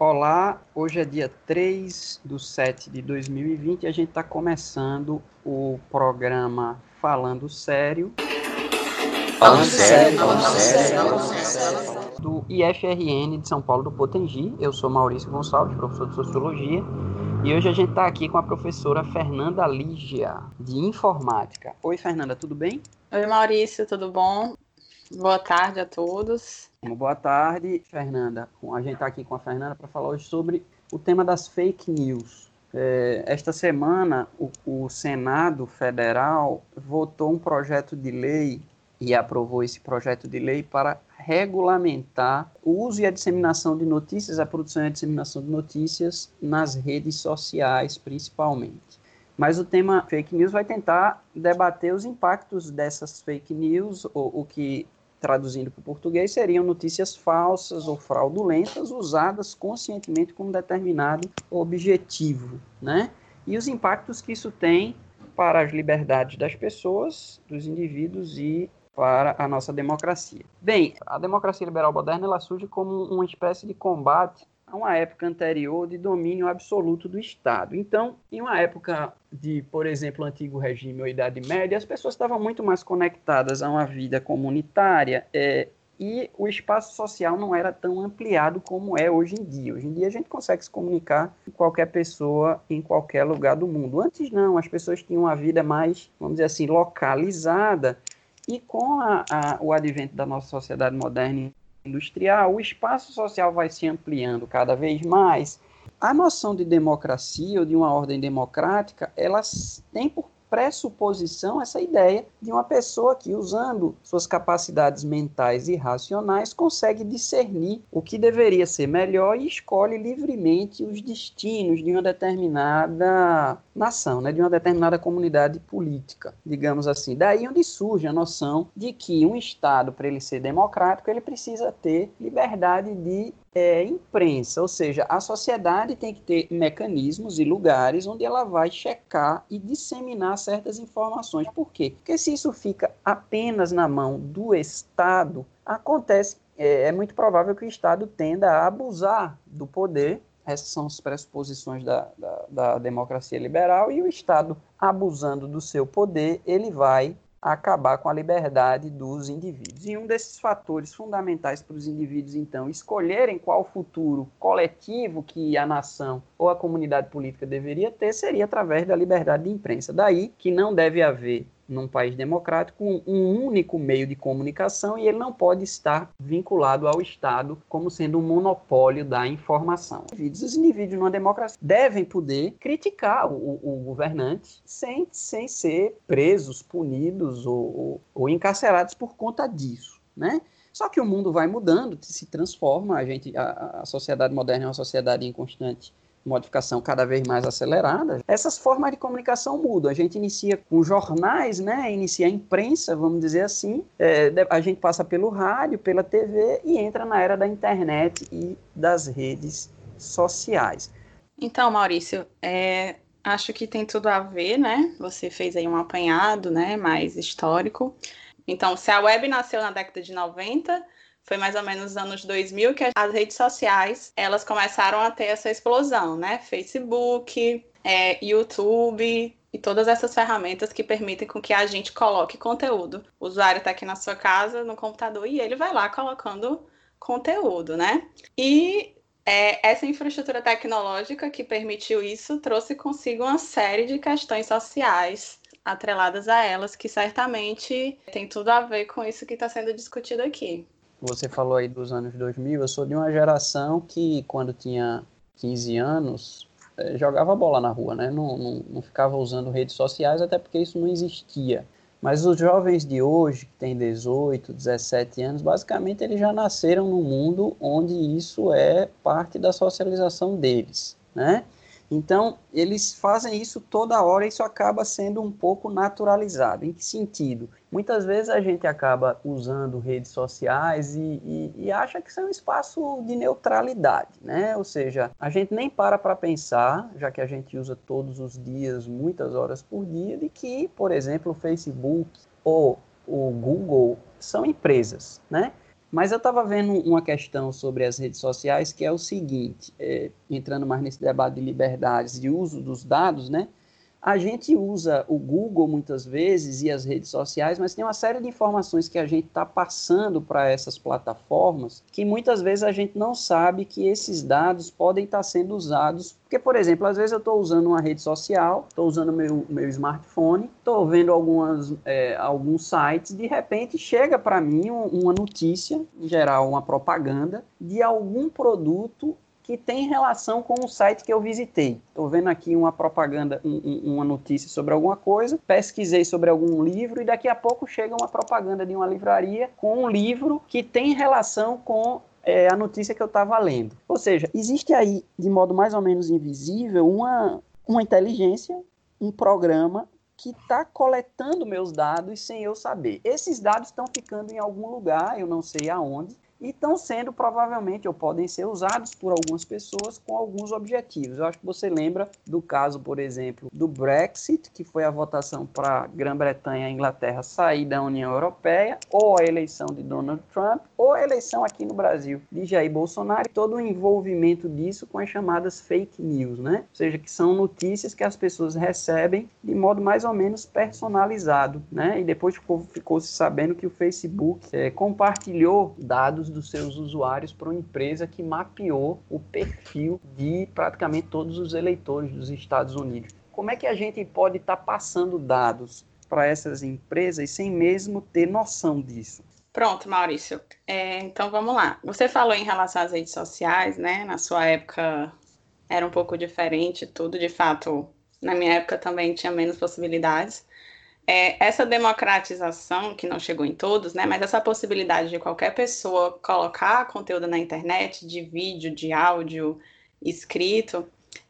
Olá, hoje é dia 3 de 7 de 2020 e a gente está começando o programa Falando Sério. Falando Sério, Falando Sério, Falando Sério. Do IFRN de São Paulo do Potengi. Eu sou Maurício Gonçalves, professor de Sociologia. E hoje a gente está aqui com a professora Fernanda Lígia, de Informática. Oi, Fernanda, tudo bem? Oi, Maurício, tudo bom? Boa tarde a todos. Boa tarde, Fernanda. A gente está aqui com a Fernanda para falar hoje sobre o tema das fake news. É, esta semana, o, o, Senado Federal votou um projeto de lei e aprovou esse projeto de lei para regulamentar o uso e a disseminação de notícias, a produção e a disseminação de notícias nas redes sociais, principalmente. Mas o tema fake news vai tentar debater os impactos dessas fake news, o, o que traduzindo para o português, seriam notícias falsas ou fraudulentas usadas conscientemente com um determinado objetivo, né? E os impactos que isso tem para as liberdades das pessoas, dos indivíduos e para a nossa democracia. Bem, a democracia liberal moderna ela surge como uma espécie de combate a uma época anterior de domínio absoluto do Estado. Então, em uma época de, por exemplo, antigo regime ou Idade Média, as pessoas estavam muito mais conectadas a uma vida comunitária é, e o espaço social não era tão ampliado como é hoje em dia. Hoje em dia a gente consegue se comunicar com qualquer pessoa em qualquer lugar do mundo. Antes não, as pessoas tinham uma vida mais, vamos dizer assim, localizada. E com a, a, o advento da nossa sociedade moderna industrial, o espaço social vai se ampliando cada vez mais. A noção de democracia ou de uma ordem democrática, ela tem por pressuposição essa ideia de uma pessoa que, usando suas capacidades mentais e racionais, consegue discernir o que deveria ser melhor e escolhe livremente os destinos de uma determinada nação, né, de uma determinada comunidade política, digamos assim. Daí onde surge a noção de que um Estado, para ele ser democrático, ele precisa ter liberdade de é, imprensa, ou seja, a sociedade tem que ter mecanismos e lugares onde ela vai checar e disseminar certas informações. Por quê? Porque se isso fica apenas na mão do Estado, acontece, é, é muito provável que o Estado tenda a abusar do poder essas são as pressuposições da, da, da, democracia liberal, e o Estado, abusando do seu poder, ele vai acabar com a liberdade dos indivíduos. E um desses fatores fundamentais para os indivíduos, então, escolherem qual futuro coletivo que a nação ou a comunidade política deveria ter, seria através da liberdade de imprensa. Daí que não deve haver num país democrático um único meio de comunicação e ele não pode estar vinculado ao Estado como sendo um monopólio da informação. Os indivíduos numa democracia devem poder criticar o, o governante sem, sem ser presos, punidos ou, ou, ou encarcerados por conta disso, né? Só que o mundo vai mudando, se transforma, a gente, a, a sociedade moderna é uma sociedade em constante modificação cada vez mais acelerada, essas formas de comunicação mudam. A gente inicia com jornais, né? inicia a imprensa, vamos dizer assim, é, a gente passa pelo rádio, pela TV e entra na era da internet e das redes sociais. Então, Maurício, é, acho que tem tudo a ver, né? Você fez aí um apanhado, né, mais histórico. Então, se a web nasceu na década de 90, foi mais ou menos nos anos 2000 que as redes sociais elas começaram a ter essa explosão, né? Facebook, é, YouTube e todas essas ferramentas que permitem com que a gente coloque conteúdo. O usuário está aqui na sua casa, no computador, e ele vai lá colocando conteúdo, né? E é, essa infraestrutura tecnológica que permitiu isso trouxe consigo uma série de questões sociais atreladas a elas, que certamente tem tudo a ver com isso que está sendo discutido aqui você falou aí dos anos 2000, eu sou de uma geração que, quando tinha 15 anos, eh, jogava bola na rua, né? Não, não, não, ficava usando redes sociais, até porque isso não existia. Mas os jovens de hoje, que têm 18, 17 anos, basicamente eles já nasceram num mundo onde isso é parte da socialização deles, né? Então, eles fazem isso toda hora e isso acaba sendo um pouco naturalizado. Em que sentido? Muitas vezes a gente acaba usando redes sociais e, e, e acha que isso é um espaço de neutralidade, né? Ou seja, a gente nem para para pensar, já que a gente usa todos os dias, muitas horas por dia, de que, por exemplo, o Facebook ou o Google são empresas, né? Mas eu estava vendo uma questão sobre as redes sociais que é o seguinte, é, entrando mais nesse debate de liberdades e uso dos dados, né? A gente usa o Google muitas vezes e as redes sociais, mas tem uma série de informações que a gente está passando para essas plataformas que muitas vezes a gente não sabe que esses dados podem estar tá sendo usados. Porque, por exemplo, às vezes eu estou usando uma rede social, estou usando meu, meu smartphone, estou vendo algumas, é, alguns sites, de repente chega para mim uma notícia, em geral uma propaganda, de algum produto que tem relação com o site que eu visitei. Estou vendo aqui uma propaganda, um, uma notícia sobre alguma coisa, pesquisei sobre algum livro e daqui a pouco chega uma propaganda de uma livraria com um livro que tem relação com é, a notícia que eu estava lendo. Ou seja, existe aí, de modo mais ou menos invisível, uma, uma inteligência, um programa que está coletando meus dados sem eu saber. Esses dados estão ficando em algum lugar, eu não sei aonde, e estão sendo provavelmente ou podem ser usados por algumas pessoas com alguns objetivos. Eu acho que você lembra do caso, por exemplo, do Brexit, que foi a votação para a Grã-Bretanha e Inglaterra sair da União Europeia, ou a eleição de Donald Trump, ou a eleição aqui no Brasil de Jair Bolsonaro, e todo o envolvimento disso com as chamadas fake news, né? Ou seja, que são notícias que as pessoas recebem de modo mais ou menos personalizado, né? E depois ficou, ficou se sabendo que o Facebook é, compartilhou dados dados dos seus usuários para uma empresa que mapeou o perfil de praticamente todos os eleitores dos Estados Unidos. Como é que a gente pode estar tá passando dados para essas empresas sem mesmo ter noção disso? Pronto, Maurício. É, então vamos lá. Você falou em relação às redes sociais, né? Na sua época era um pouco diferente, tudo de fato. Na minha época também tinha menos possibilidades é, essa democratização, que não chegou em todos, né, mas essa possibilidade de qualquer pessoa colocar conteúdo na internet, de vídeo, de áudio, escrito,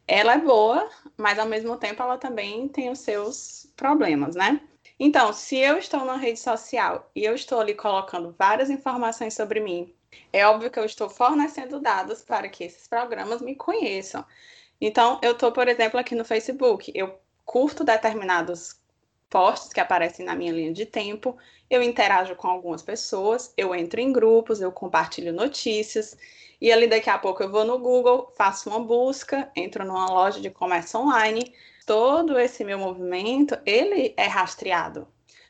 ela é boa, mas ao mesmo tempo ela também tem os seus problemas, né? Então, se eu estou na rede social e eu estou ali colocando várias informações sobre mim, é óbvio que eu estou fornecendo dados para que esses programas me conheçam. Então, eu estou, por exemplo, aqui no Facebook, eu curto determinados posts que aparecem na minha linha de tempo, eu interajo com algumas pessoas, eu entro em grupos, eu compartilho notícias, e ali daqui a pouco eu vou no Google, faço uma busca, entro numa loja de comércio online, todo esse meu movimento, ele é rastreado.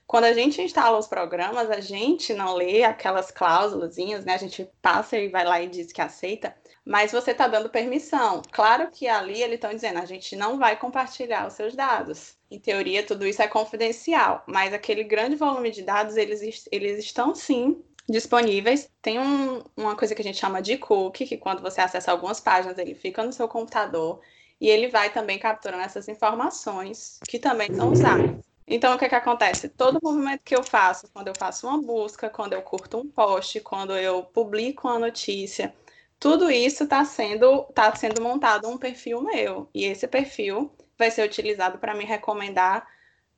Quando a gente instala os programas, a gente não lê aquelas cláusulas, né? A gente passa e vai lá e diz que aceita, mas você está dando permissão. Claro que ali eles estão dizendo, a gente não vai compartilhar os seus dados. Em teoria, tudo isso é confidencial, mas aquele grande volume de dados, eles, eles estão sim disponíveis. Tem um, uma coisa que a gente chama de cookie, que quando você acessa algumas páginas, ele fica no seu computador e ele vai também capturando essas informações que também são usadas. Então, o que, é que acontece? Todo movimento que eu faço, quando eu faço uma busca, quando eu curto um post, quando eu publico uma notícia, tudo isso está sendo, tá sendo montado um perfil meu. E esse perfil vai ser utilizado para me recomendar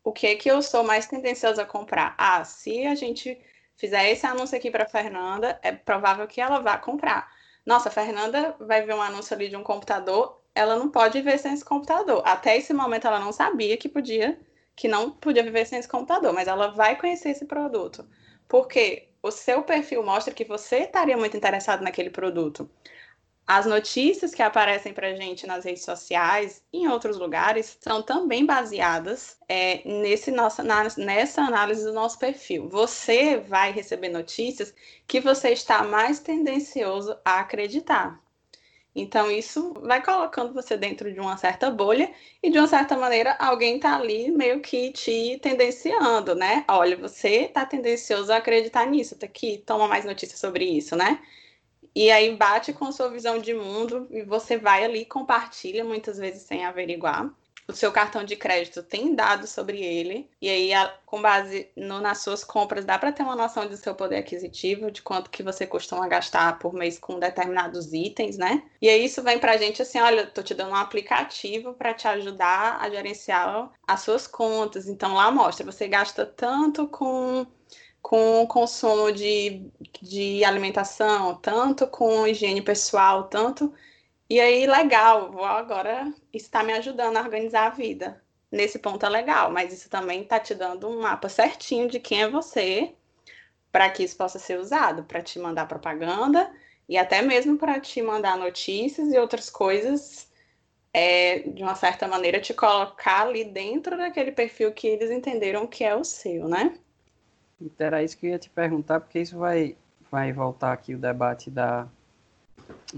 o que que eu sou mais tendenciosa a comprar. Ah, se a gente fizer esse anúncio aqui para Fernanda, é provável que ela vá comprar. Nossa, a Fernanda vai ver um anúncio ali de um computador, ela não pode ver sem esse computador. Até esse momento ela não sabia que podia, que não podia viver sem esse computador, mas ela vai conhecer esse produto. Porque o seu perfil mostra que você estaria muito interessado naquele produto. As notícias que aparecem para gente nas redes sociais e em outros lugares são também baseadas é, nesse nossa, na, nessa análise do nosso perfil. Você vai receber notícias que você está mais tendencioso a acreditar. Então, isso vai colocando você dentro de uma certa bolha e, de uma certa maneira, alguém está ali meio que te tendenciando, né? Olha, você está tendencioso a acreditar nisso, tá aqui, toma mais notícias sobre isso, né? E aí bate com a sua visão de mundo e você vai ali compartilha, muitas vezes sem averiguar o seu cartão de crédito tem dados sobre ele, e aí, com base no, nas suas compras, dá para ter uma noção do seu poder aquisitivo, de quanto que você costuma gastar por mês com determinados itens, né? E aí isso vem para a gente assim, olha, tô te dando um aplicativo para te ajudar a gerenciar as suas contas. Então lá mostra, você gasta tanto com com consumo de, de alimentação, tanto com higiene pessoal, tanto e aí, legal, vou agora está me ajudando a organizar a vida. Nesse ponto é legal, mas isso também está te dando um mapa certinho de quem é você, para que isso possa ser usado, para te mandar propaganda e até mesmo para te mandar notícias e outras coisas, é, de uma certa maneira, te colocar ali dentro daquele perfil que eles entenderam que é o seu, né? Então, era isso que eu ia te perguntar, porque isso vai, vai voltar aqui o debate da,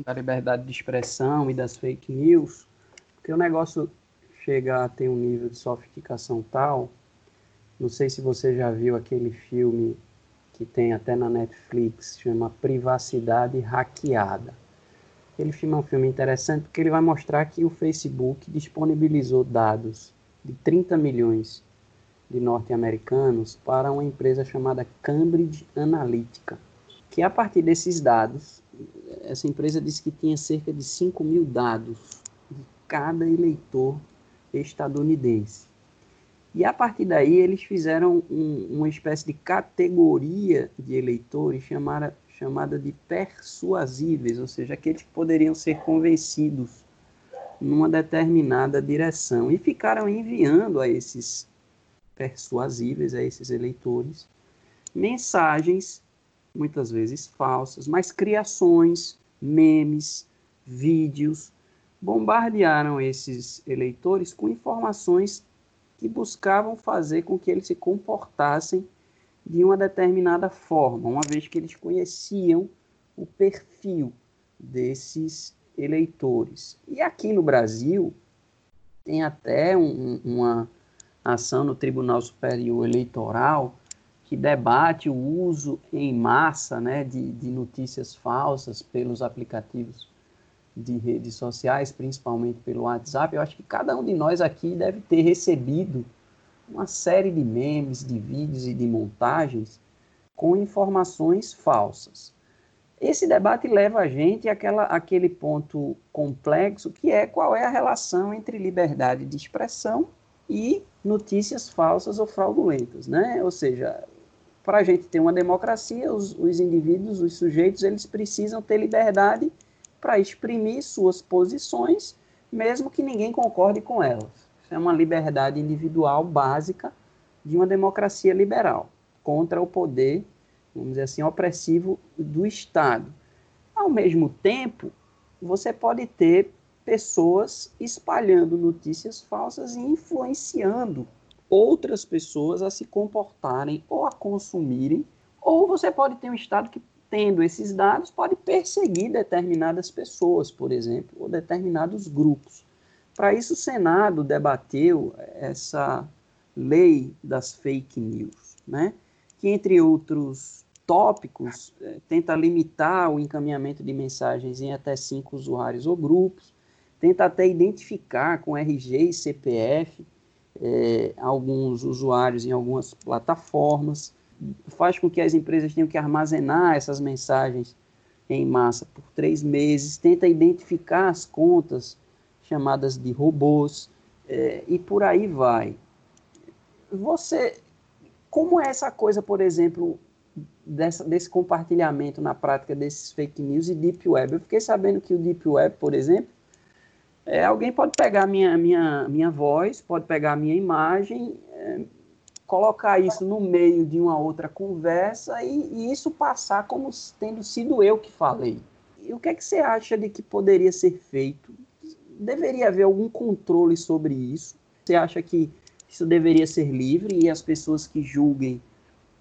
da liberdade de expressão e das fake news, porque o negócio chega a ter um nível de sofisticação tal. Não sei se você já viu aquele filme que tem até na Netflix, chama Privacidade Hackeada. Aquele filme é um filme interessante porque ele vai mostrar que o Facebook disponibilizou dados de 30 milhões de norte-americanos para uma empresa chamada Cambridge Analytica, que a partir desses dados, essa empresa disse que tinha cerca de 5 mil dados de cada eleitor estadunidense. E a partir daí eles fizeram um, uma espécie de categoria de eleitores chamada, chamada de persuasíveis, ou seja, aqueles que poderiam ser convencidos numa determinada direção. E ficaram enviando a esses persuasíveis, a esses eleitores, mensagens, muitas vezes falsas, mas criações, memes, vídeos, bombardearam esses eleitores com informações que buscavam fazer com que eles se comportassem de uma determinada forma, uma vez que eles conheciam o perfil desses eleitores. E aqui no Brasil, tem até um, uma ação no Tribunal Superior Eleitoral que debate o uso em massa né, de, de notícias falsas pelos aplicativos de redes sociais, principalmente pelo WhatsApp, eu acho que cada um de nós aqui deve ter recebido uma série de memes, de vídeos e de montagens com informações falsas. Esse debate leva a gente àquela, àquele ponto complexo que é qual é a relação entre liberdade de expressão e notícias falsas ou fraudulentas, né? Ou seja, para a gente ter uma democracia, os, os indivíduos, os sujeitos, eles precisam ter liberdade para exprimir suas posições, mesmo que ninguém concorde com elas. Isso é uma liberdade individual básica de uma democracia liberal, contra o poder, vamos dizer assim, opressivo do Estado. Ao mesmo tempo, você pode ter pessoas espalhando notícias falsas e influenciando outras pessoas a se comportarem ou a consumirem, ou você pode ter um Estado que tendo esses dados, pode perseguir determinadas pessoas, por exemplo, ou determinados grupos. Para isso, o Senado debateu essa lei das fake news, né? que, entre outros tópicos, é, tenta limitar o encaminhamento de mensagens em até cinco usuários ou grupos, tenta até identificar com RG e CPF é, alguns usuários em algumas plataformas, faz com que as empresas tenham que armazenar essas mensagens em massa por três meses, tenta identificar as contas chamadas de robôs é, e por aí vai. Você, como é essa coisa, por exemplo, dessa, desse compartilhamento na prática desses fake news e deep web? Eu fiquei sabendo que o deep web, por exemplo, é, alguém pode pegar minha minha minha voz, pode pegar minha imagem, é, colocar isso no meio de uma outra conversa e, e, isso passar como tendo sido eu que falei. E o que é que você acha de que poderia ser feito? Deveria haver algum controle sobre isso? Você acha que isso deveria ser livre e as pessoas que julguem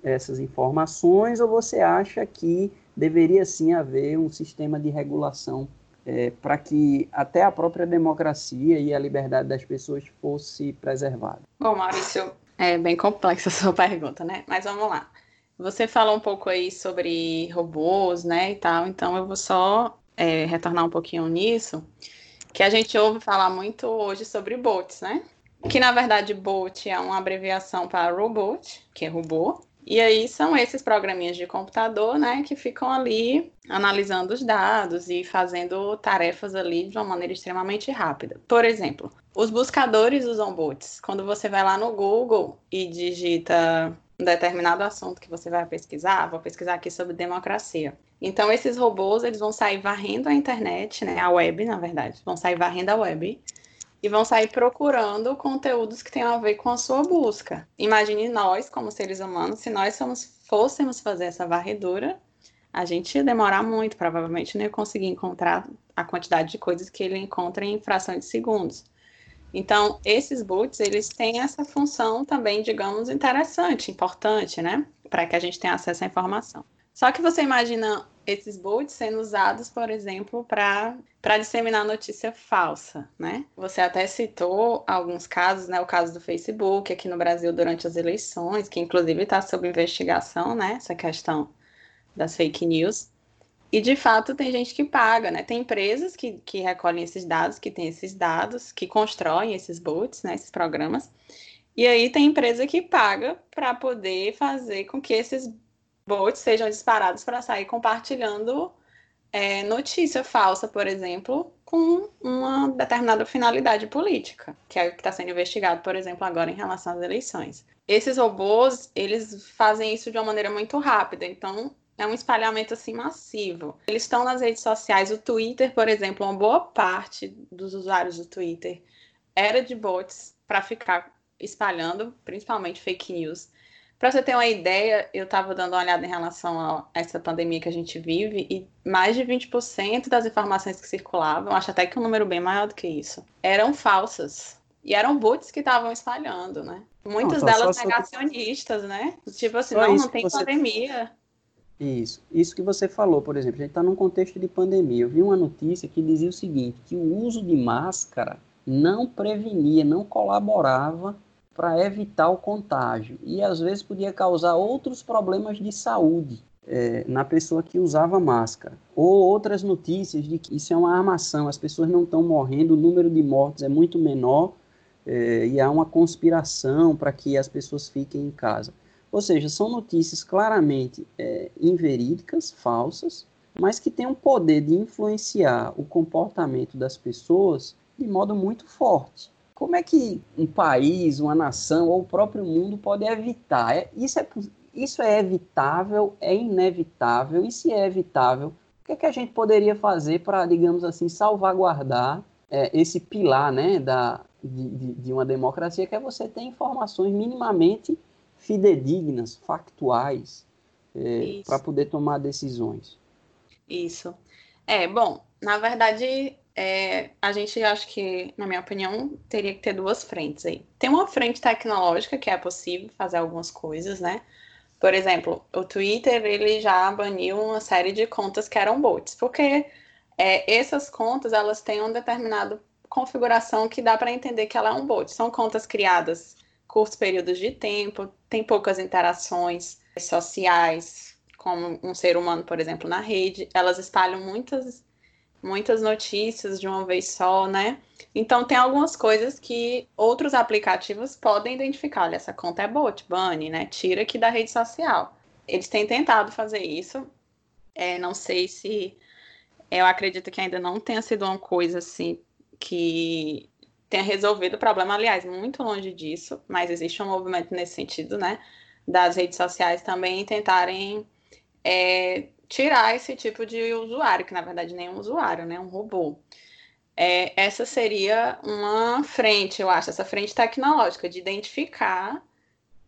essas informações, ou você acha que deveria sim haver um sistema de regulação é, para que até a própria democracia e a liberdade das pessoas fosse preservada? Bom, Maurício, é bem complexa a sua pergunta, né? Mas vamos lá. Você falou um pouco aí sobre robôs, né, e tal, então eu vou só é, retornar um pouquinho nisso, que a gente ouve falar muito hoje sobre bots, né? Que na verdade bot é uma abreviação para robot, que é robô, e aí são esses programinhas de computador, né, que ficam ali analisando os dados e fazendo tarefas ali de uma maneira extremamente rápida. Por exemplo, os buscadores usam bots. Quando você vai lá no Google e digita um determinado assunto que você vai pesquisar, vou pesquisar aqui sobre democracia. Então esses robôs, eles vão sair varrendo a internet, né, a web, na verdade, vão sair varrendo a web e vão sair procurando conteúdos que tenham a ver com a sua busca. Imagine nós, como seres humanos, se nós fôssemos fazer essa varredura, a gente ia demorar muito, provavelmente não ia conseguir encontrar a quantidade de coisas que ele encontra em fração de segundos. Então, esses boots, eles têm essa função também, digamos, interessante, importante, né? Para que a gente tenha acesso à informação. Só que você imagina esses bots sendo usados, por exemplo, para disseminar notícia falsa, né? Você até citou alguns casos, né? O caso do Facebook aqui no Brasil durante as eleições, que inclusive está sob investigação, né? Essa questão das fake news. E de fato tem gente que paga, né? Tem empresas que, que recolhem esses dados, que têm esses dados, que constroem esses bots, né? Esses programas. E aí tem empresa que paga para poder fazer com que esses bots sejam disparados para sair compartilhando é, notícia falsa, por exemplo, com uma determinada finalidade política, que é o que está sendo investigado, por exemplo, agora em relação às eleições. Esses robôs, eles fazem isso de uma maneira muito rápida, então é um espalhamento assim massivo. Eles estão nas redes sociais, o Twitter, por exemplo, uma boa parte dos usuários do Twitter era de bots para ficar espalhando, principalmente fake news. Para você ter uma ideia, eu estava dando uma olhada em relação a essa pandemia que a gente vive e mais de 20% das informações que circulavam, acho até que um número bem maior do que isso, eram falsas. E eram bots que estavam espalhando, né? Muitas não, delas negacionistas, né? Tipo assim, só não, não tem você... pandemia. Isso. Isso que você falou, por exemplo, a gente está num contexto de pandemia. Eu vi uma notícia que dizia o seguinte, que o uso de máscara não prevenia, não colaborava para evitar o contágio e às vezes podia causar outros problemas de saúde é, na pessoa que usava máscara. Ou outras notícias de que isso é uma armação, as pessoas não estão morrendo, o número de mortes é muito menor é, e há uma conspiração para que as pessoas fiquem em casa. Ou seja, são notícias claramente é, inverídicas, falsas, mas que têm o poder de influenciar o comportamento das pessoas de modo muito forte. Como é que um país, uma nação ou o próprio mundo pode evitar? É, isso, é, isso é evitável? É inevitável? E se é evitável, o que, é que a gente poderia fazer para, digamos assim, salvaguardar é, esse pilar né, da, de, de, de uma democracia, que é você ter informações minimamente fidedignas, factuais, é, para poder tomar decisões? Isso. É, bom, na verdade, é, a gente acho que, na minha opinião, teria que ter duas frentes aí. Tem uma frente tecnológica que é possível fazer algumas coisas, né? Por exemplo, o Twitter ele já baniu uma série de contas que eram bots, porque é, essas contas elas têm uma determinada configuração que dá para entender que ela é um bot. São contas criadas curtos períodos de tempo, tem poucas interações sociais, como um ser humano, por exemplo, na rede. Elas espalham muitas muitas notícias de uma vez só, né? Então tem algumas coisas que outros aplicativos podem identificar. Olha, essa conta é bot, bane, né? Tira aqui da rede social. Eles têm tentado fazer isso. É, não sei se eu acredito que ainda não tenha sido uma coisa assim que tenha resolvido o problema. Aliás, muito longe disso, mas existe um movimento nesse sentido, né? Das redes sociais também tentarem é, tirar esse tipo de usuário, que na verdade nem é um usuário, né? Um robô. É, essa seria uma frente, eu acho, essa frente tecnológica, de identificar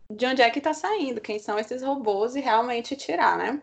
de onde é que está saindo, quem são esses robôs e realmente tirar, né?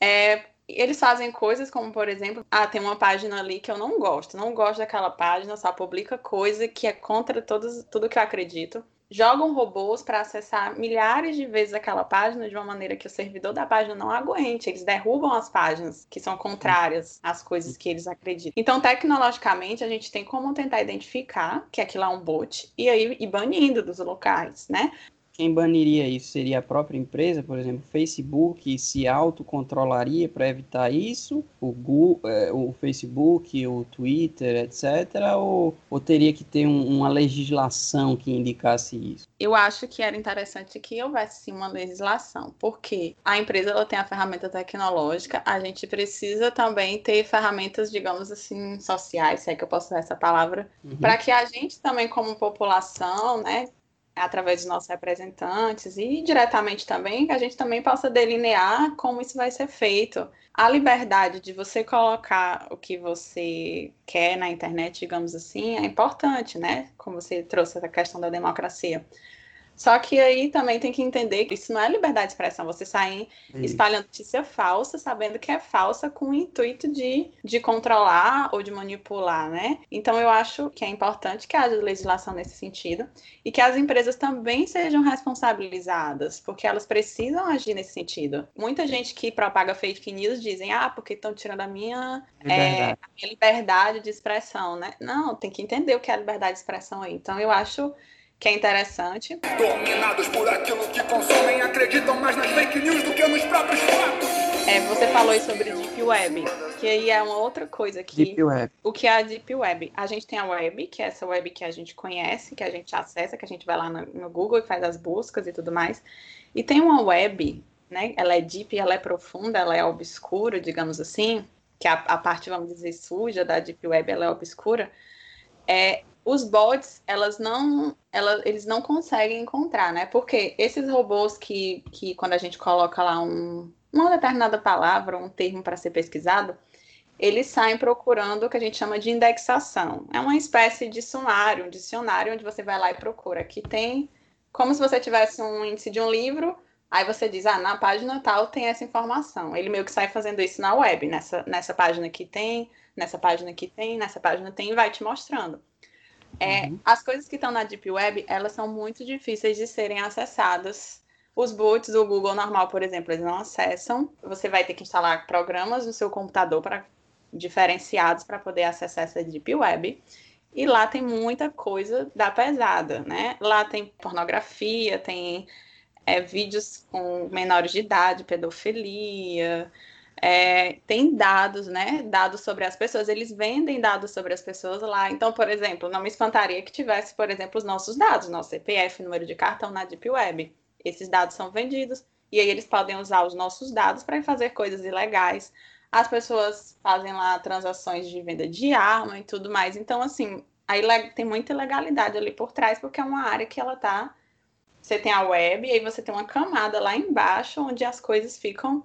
É, eles fazem coisas como, por exemplo, ah, tem uma página ali que eu não gosto, não gosto daquela página, só publica coisa que é contra todos, tudo que eu acredito jogam robôs para acessar milhares de vezes aquela página de uma maneira que o servidor da página não aguente. Eles derrubam as páginas que são contrárias às coisas que eles acreditam. Então, tecnologicamente, a gente tem como tentar identificar que aquilo é um bot e aí ir banindo dos locais, né? Quem baniria isso seria a própria empresa, por exemplo, o Facebook se autocontrolaria para evitar isso, o, Google, é, o Facebook, o Twitter, etc., ou, ou teria que ter um, uma legislação que indicasse isso? Eu acho que era interessante que houvesse sim uma legislação, porque a empresa ela tem a ferramenta tecnológica, a gente precisa também ter ferramentas, digamos assim, sociais, se é que eu posso usar essa palavra, uhum. para que a gente também, como população, né, através dos nossos representantes e diretamente também, que a gente também possa delinear como isso vai ser feito. A liberdade de você colocar o que você quer na internet, digamos assim, é importante, né? Como você trouxe essa questão da democracia. Só que aí também tem que entender que isso não é liberdade de expressão. Você sair espalhando notícia falsa, sabendo que é falsa, com o intuito de, de controlar ou de manipular, né? Então eu acho que é importante que haja legislação nesse sentido e que as empresas também sejam responsabilizadas, porque elas precisam agir nesse sentido. Muita gente que propaga fake news dizem, ah, porque estão tirando a minha, é, a minha liberdade de expressão, né? Não, tem que entender o que é liberdade de expressão aí. Então eu acho que é interessante. Dominados por aquilo que consomem, acreditam mais nas fake news do que nos próprios fatos. É, você falou aí sobre Deep Web, que aí é uma outra coisa que Deep Web. o que é a Deep Web? A gente tem a web, que é essa web que a gente conhece, que a gente acessa, que a gente vai lá no, no Google e faz as buscas e tudo mais. E tem uma web, né? Ela é deep, ela é profunda, ela é obscura, digamos assim, que a, a parte, vamos dizer, suja da Deep Web, ela é obscura. É, os bots, elas não, eles não conseguem encontrar, né? Porque esses robôs que, que quando a gente coloca lá um, uma determinada palavra, um termo para ser pesquisado, eles saem procurando o que a gente chama de indexação. É uma espécie de sumário, um dicionário, onde você vai lá e procura. Aqui tem como se você tivesse um índice de um livro, aí você diz, ah, na página tal tem essa informação. Ele meio que sai fazendo isso na web, nessa, nessa página que tem, nessa página que tem, nessa página tem, e vai te mostrando. É, uhum. As coisas que estão na Deep Web, elas são muito difíceis de serem acessadas. Os boots do Google normal, por exemplo, eles não acessam. Você vai ter que instalar programas no seu computador para diferenciados para poder acessar essa Deep Web. E lá tem muita coisa da pesada, né? Lá tem pornografia, tem é, vídeos com menores de idade, pedofilia, é, tem dados, né? Dados sobre as pessoas. Eles vendem dados sobre as pessoas lá. Então, por exemplo, não me espantaria que tivesse, por exemplo, os nossos dados, nosso CPF, número de cartão na Deep Web. Esses dados são vendidos e aí eles podem usar os nossos dados para fazer coisas ilegais. As pessoas fazem lá transações de venda de arma e tudo mais. Então, assim, aí tem muita ilegalidade ali por trás, porque é uma área que ela tá. Você tem a web e aí você tem uma camada lá embaixo onde as coisas ficam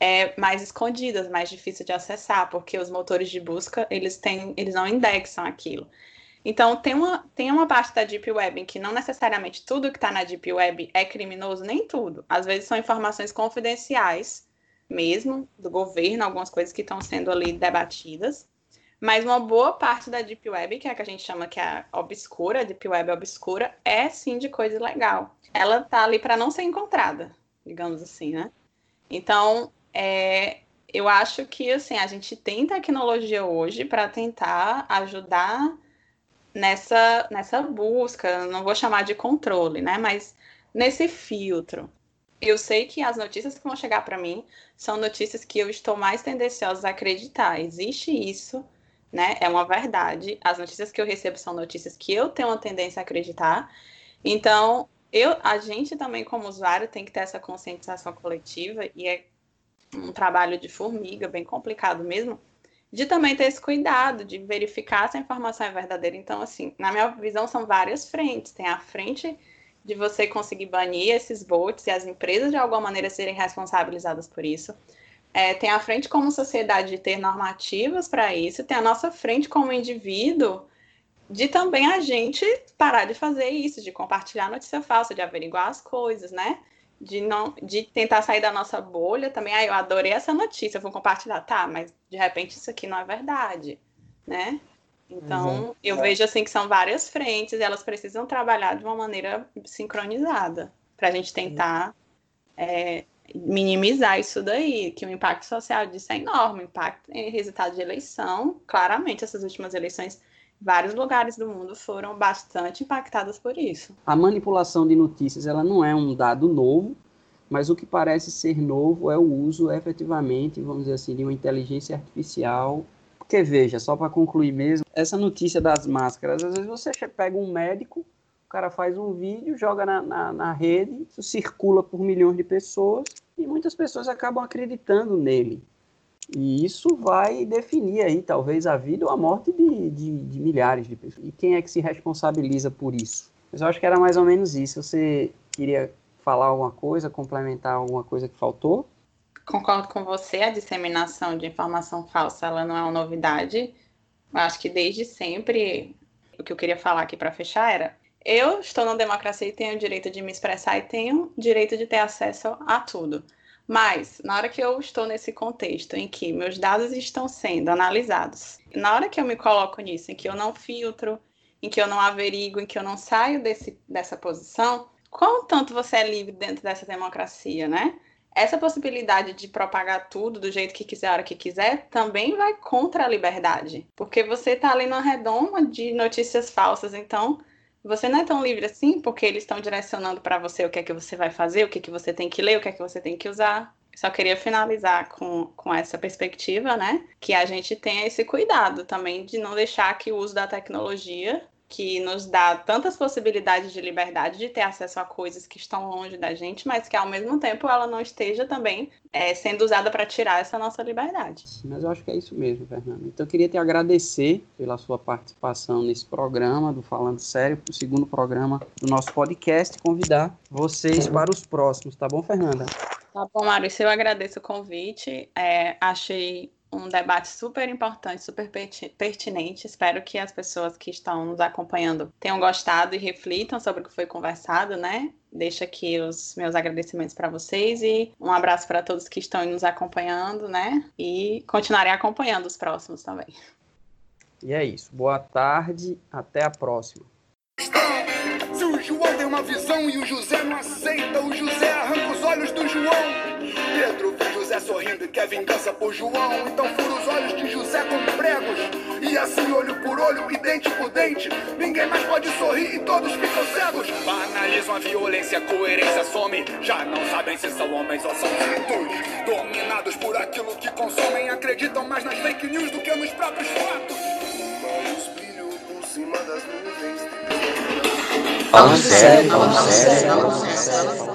é, mais escondidas, mais difícil de acessar, porque os motores de busca, eles têm, eles não indexam aquilo. Então, tem uma, tem uma parte da Deep Web em que não necessariamente tudo que está na Deep Web é criminoso, nem tudo. Às vezes são informações confidenciais, mesmo, do governo, algumas coisas que estão sendo ali debatidas. Mas uma boa parte da Deep Web, que é a que a gente chama que é obscura, a Deep Web obscura, é sim de coisa legal. Ela tá ali para não ser encontrada, digamos assim, né? Então, é, eu acho que assim a gente tem tecnologia hoje para tentar ajudar nessa nessa busca, não vou chamar de controle, né, mas nesse filtro. Eu sei que as notícias que vão chegar para mim são notícias que eu estou mais tendenciosa a acreditar. Existe isso, né? É uma verdade. As notícias que eu recebo são notícias que eu tenho uma tendência a acreditar. Então, eu, a gente também como usuário tem que ter essa conscientização coletiva e é um trabalho de formiga, bem complicado mesmo, de também ter esse cuidado de verificar se a informação é verdadeira. Então, assim, na minha visão, são várias frentes. Tem a frente de você conseguir banir esses bots e as empresas, de alguma maneira, serem responsabilizadas por isso. É, tem a frente como sociedade de ter normativas para isso, tem a nossa frente como indivíduo de também a gente parar de fazer isso, de compartilhar notícia falsa, de averiguar as coisas, né? De não de tentar sair da nossa bolha também. Ah, eu adorei essa notícia, vou compartilhar. Tá, mas de repente isso aqui não é verdade, né? Então, eu é. vejo assim que são várias frentes e elas precisam trabalhar de uma maneira sincronizada para a gente tentar é, minimizar isso daí, que o impacto social disso é enorme, impacto em resultado de eleição, claramente essas últimas eleições vários lugares do mundo foram bastante impactados por isso. A manipulação de notícias ela não é um dado novo, mas o que parece ser novo é o uso efetivamente, vamos dizer assim, de uma inteligência artificial. Porque veja, só para concluir mesmo, essa notícia das máscaras, às vezes você pega um médico, o cara faz um vídeo, joga na, na, na rede, isso circula por milhões de pessoas e muitas pessoas acabam acreditando nele. E isso vai definir aí, talvez, a vida ou a morte de, de, de, milhares de pessoas. E quem é que se responsabiliza por isso? Mas eu acho que era mais ou menos isso. Você queria falar alguma coisa, complementar alguma coisa que faltou? Concordo com você, a disseminação de informação falsa ela não é uma novidade. Eu acho que desde sempre, o que eu queria falar aqui para fechar era eu estou na democracia e tenho o direito de me expressar e tenho o direito de ter acesso a tudo. Mas, na hora que eu estou nesse contexto em que meus dados estão sendo analisados, na hora que eu me coloco nisso, em que eu não filtro, em que eu não averigo, em que eu não saio desse, dessa posição, quão tanto você é livre dentro dessa democracia, né? Essa possibilidade de propagar tudo do jeito que quiser, a hora que quiser, também vai contra a liberdade. Porque você está ali numa redoma de notícias falsas. Então, você não é tão livre assim, porque eles estão direcionando para você o que é que você vai fazer, o que é que você tem que ler, o que é que você tem que usar. Só queria finalizar com, com essa perspectiva, né? Que a gente tenha esse cuidado também de não deixar que o uso da tecnologia que nos dá tantas possibilidades de liberdade de ter acesso a coisas que estão longe da gente, mas que ao mesmo tempo ela não esteja também é, sendo usada para tirar essa nossa liberdade. Mas eu acho que é isso mesmo, Fernando. Então eu queria te agradecer pela sua participação nesse programa do Falando Sério, o segundo programa do nosso podcast, convidar vocês para os próximos, tá bom, Fernanda? Tá bom, Maurício, eu agradeço o convite. É, achei um debate super importante, super pertinente. Espero que as pessoas que estão nos acompanhando tenham gostado e reflitam sobre o que foi conversado, né? Deixo aqui os meus agradecimentos para vocês e um abraço para todos que estão nos acompanhando, né? E continuarem acompanhando os próximos também. E é isso. Boa tarde, até a próxima. Se o João tem uma visão e o José não aceita, o José arranca os olhos do João. Sorrindo e quer vingança por João. Então fura os olhos de José com pregos. E assim, olho por olho e dente por dente. Ninguém mais pode sorrir e todos ficam cegos. Banalizam a violência, a coerência some. Já não sabem se são homens ou são ritos. Dominados por aquilo que consomem, acreditam mais nas fake news do que nos próprios fatos. Nuvens. Falando sério, falando sério, falando sério.